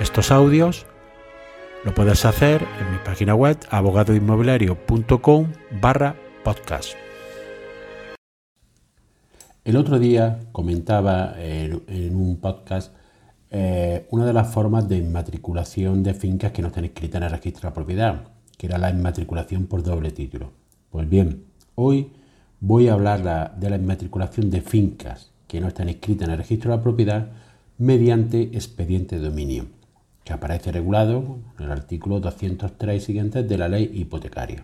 estos audios, lo puedes hacer en mi página web abogadoinmobiliario.com barra podcast. El otro día comentaba en, un podcast eh, una de las formas de inmatriculación de fincas que no están escritas en el registro de la propiedad, que era la inmatriculación por doble título. Pues bien, hoy voy a hablar de la inmatriculación de fincas que no están escritas en el registro de la propiedad mediante expediente de dominio, que aparece regulado en el artículo 203 siguientes de la ley hipotecaria.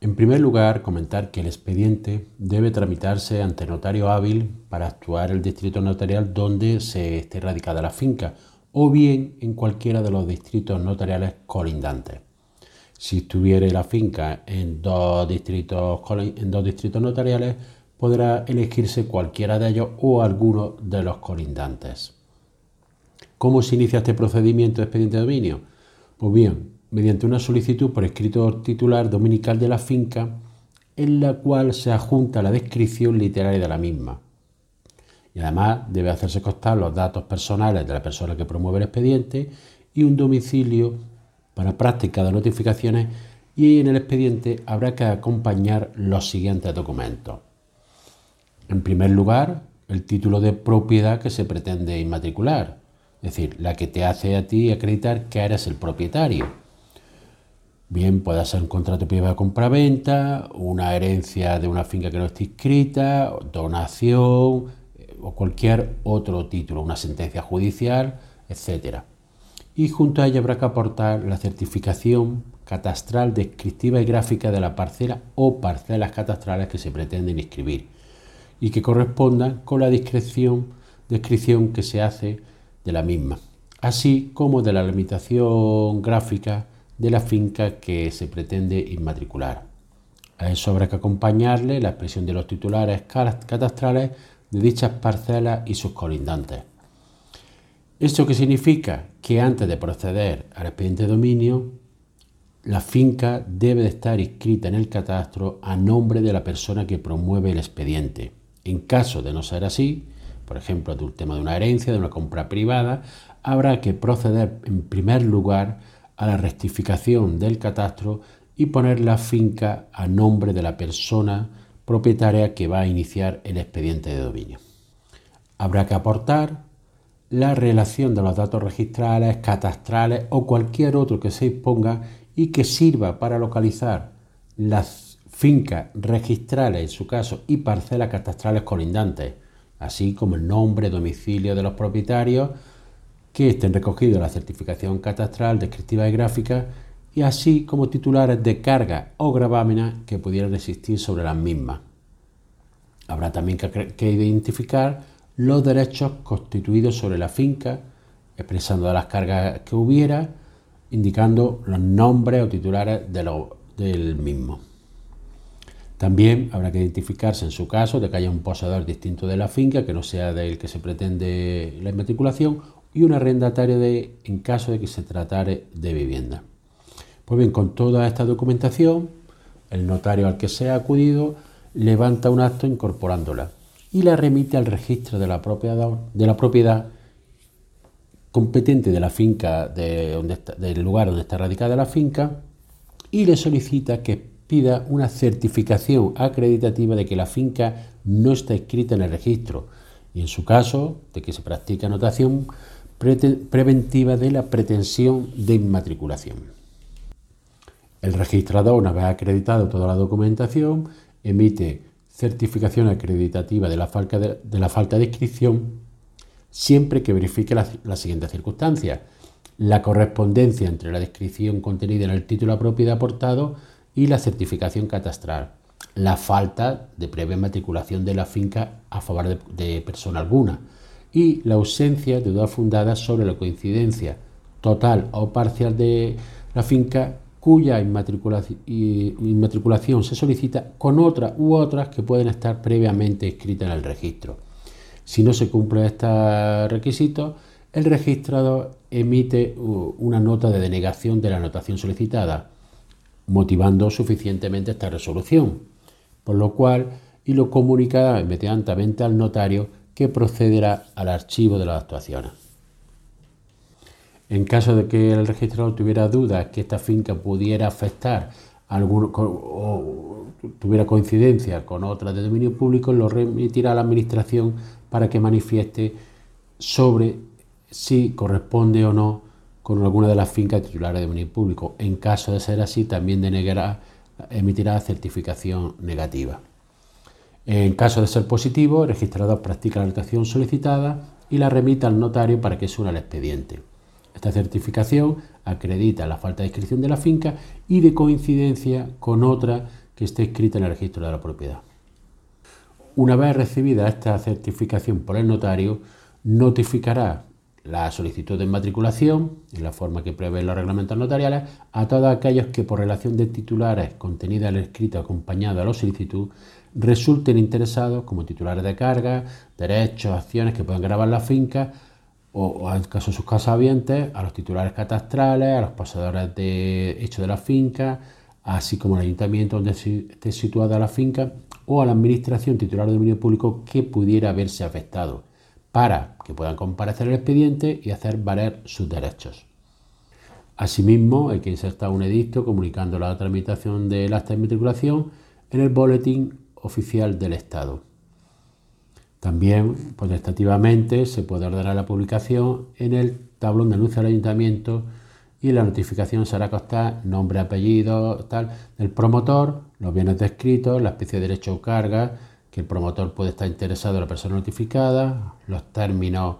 En primer lugar, comentar que el expediente debe tramitarse ante notario hábil para actuar el distrito notarial donde se esté radicada la finca o bien en cualquiera de los distritos notariales colindantes. Si estuviera la finca en dos distritos, en dos distritos notariales, podrá elegirse cualquiera de ellos o alguno de los colindantes. ¿Cómo se inicia este procedimiento de expediente de dominio? Pues bien, mediante una solicitud por escrito titular dominical de la finca en la cual se adjunta la descripción literaria de la misma. Y además debe hacerse constar los datos personales de la persona que promueve el expediente y un domicilio para práctica de notificaciones y en el expediente habrá que acompañar los siguientes documentos. En primer lugar, el título de propiedad que se pretende inmatricular, es decir, la que te hace a ti acreditar que eres el propietario. Bien, puede ser un contrato privado de compra-venta, una herencia de una finca que no esté inscrita, donación eh, o cualquier otro título, una sentencia judicial, etc. Y junto a ella habrá que aportar la certificación catastral descriptiva y gráfica de la parcela o parcelas catastrales que se pretenden inscribir y que correspondan con la descripción, descripción que se hace de la misma, así como de la limitación gráfica de la finca que se pretende inmatricular. A eso habrá que acompañarle la expresión de los titulares catastrales de dichas parcelas y sus colindantes. ¿Esto qué significa? Que antes de proceder al expediente de dominio, la finca debe de estar inscrita en el catastro a nombre de la persona que promueve el expediente. En caso de no ser así, por ejemplo, de un tema de una herencia, de una compra privada, habrá que proceder en primer lugar a la rectificación del catastro y poner la finca a nombre de la persona propietaria que va a iniciar el expediente de dominio. Habrá que aportar la relación de los datos registrales, catastrales o cualquier otro que se exponga y que sirva para localizar las fincas registrales, en su caso, y parcelas catastrales colindantes, así como el nombre, domicilio de los propietarios, que estén recogidos en la certificación catastral, descriptiva y gráfica, y así como titulares de carga o gravámenes que pudieran existir sobre las mismas. Habrá también que, identificar los derechos constituidos sobre la finca, expresando las cargas que hubiera, indicando los nombres o titulares del mismo. También habrá que identificarse en su caso de que haya un poseedor distinto de la finca, que no sea del que se pretende la inmatriculación, y un arrendatario de, en caso de que se tratare de vivienda. Pues bien, con toda esta documentación, el notario al que se ha acudido levanta un acto incorporándola y la remite al registro de la propiedad, de la propiedad competente de la finca, del lugar donde está radicada la finca, y le solicita que pida una certificación acreditativa de que la finca no está escrita en el registro y en su caso de que se practica anotación preventiva de la pretensión de inmatriculación. El registrador, una vez acreditado toda la documentación, emite certificación acreditativa de la falta de, la falta de inscripción siempre que verifique la siguientes circunstancias. La correspondencia entre la descripción contenida en el título de propiedad aportado y la certificación catastral. La falta de previa matriculación de la finca a favor de persona alguna y la ausencia de dudas fundadas sobre la coincidencia total o parcial de la finca cuya inmatriculación se solicita con otras u otras que pueden estar previamente escritas en el registro. Si no se cumple este requisito, el registrador emite una nota de denegación de la anotación solicitada, motivando suficientemente esta resolución, por lo cual y lo comunicará inmediatamente al notario que procederá al archivo de las actuaciones. En caso de que el registrador tuviera dudas que esta finca pudiera afectar algún, o tuviera coincidencia con otra de dominio público, lo remitirá a la Administración para que manifieste sobre si corresponde o no con alguna de las fincas titulares de dominio público. En caso de ser así, también denegará, emitirá certificación negativa. En caso de ser positivo, el registrador practica la anotación solicitada y la remite al notario para que una al expediente. Esta certificación acredita la falta de inscripción de la finca y de coincidencia con otra que esté escrita en el registro de la propiedad. Una vez recibida esta certificación por el notario, notificará la solicitud de matriculación, en la forma que prevén los reglamentos notariales, a todos aquellos que por relación de titulares contenida en el escrito acompañado a la solicitud resulten interesados como titulares de carga, derechos, acciones que puedan grabar la finca o, en caso de sus casavientes, a los titulares catastrales, a los pasadores de hecho de la finca, así como al ayuntamiento donde esté situada la finca o a la administración titular de dominio público que pudiera haberse afectado, para que puedan comparecer el expediente y hacer valer sus derechos. Asimismo, hay que insertar un edicto comunicando la tramitación del acta de matriculación en el boletín oficial del Estado. También, potestativamente, se puede ordenar la publicación en el tablón de anuncio del ayuntamiento y la notificación será constar nombre, apellido, tal, del promotor, los bienes descritos, la especie de derecho o carga, que el promotor puede estar interesado en la persona notificada, los términos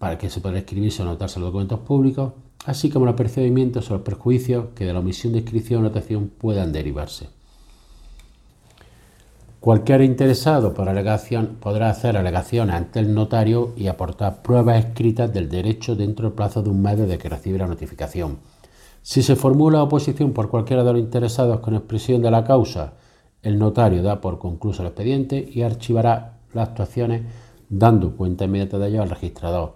para que se pueda escribirse o anotarse los documentos públicos, así como los procedimientos o los perjuicios que de la omisión de inscripción o anotación puedan derivarse. Cualquier interesado por alegación podrá hacer alegaciones ante el notario y aportar pruebas escritas del derecho dentro del plazo de un mes desde que recibe la notificación. Si se formula oposición por cualquiera de los interesados con expresión de la causa, el notario da por concluso el expediente y archivará las actuaciones dando cuenta inmediata de ello al registrador.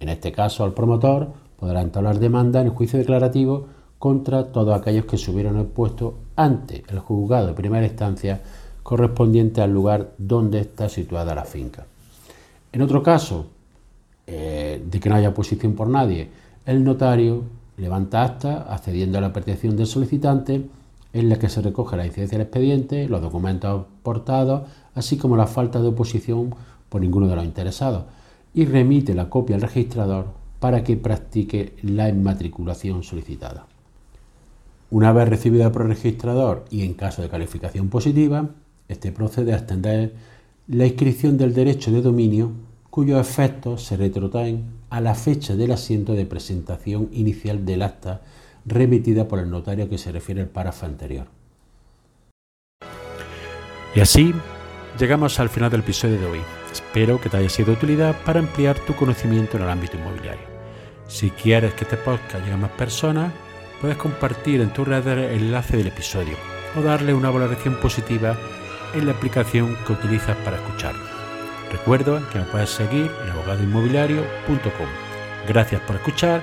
En este caso, el promotor podrá entablar demanda en el juicio declarativo contra todos aquellos que se hubieran opuesto ante el juzgado de primera instancia correspondiente al lugar donde está situada la finca. En otro caso, eh, de que no haya oposición por nadie, el notario levanta acta accediendo a la petición del solicitante en la que se recoge la incidencia del expediente, los documentos aportados, así como la falta de oposición por ninguno de los interesados, y remite la copia al registrador para que practique la inmatriculación solicitada. Una vez recibida por el registrador y en caso de calificación positiva, este procede a extender la inscripción del derecho de dominio cuyos efectos se retrotraen a la fecha del asiento de presentación inicial del acta remitida por el notario que se refiere al párrafo anterior. Y así llegamos al final del episodio de hoy. Espero que te haya sido de utilidad para ampliar tu conocimiento en el ámbito inmobiliario. Si quieres que este podcast llegue a más personas, puedes compartir en tu red el enlace del episodio o darle una valoración positiva en la aplicación que utilizas para escucharlo. Recuerda que me puedes seguir en abogadoinmobiliario.com. Gracias por escuchar,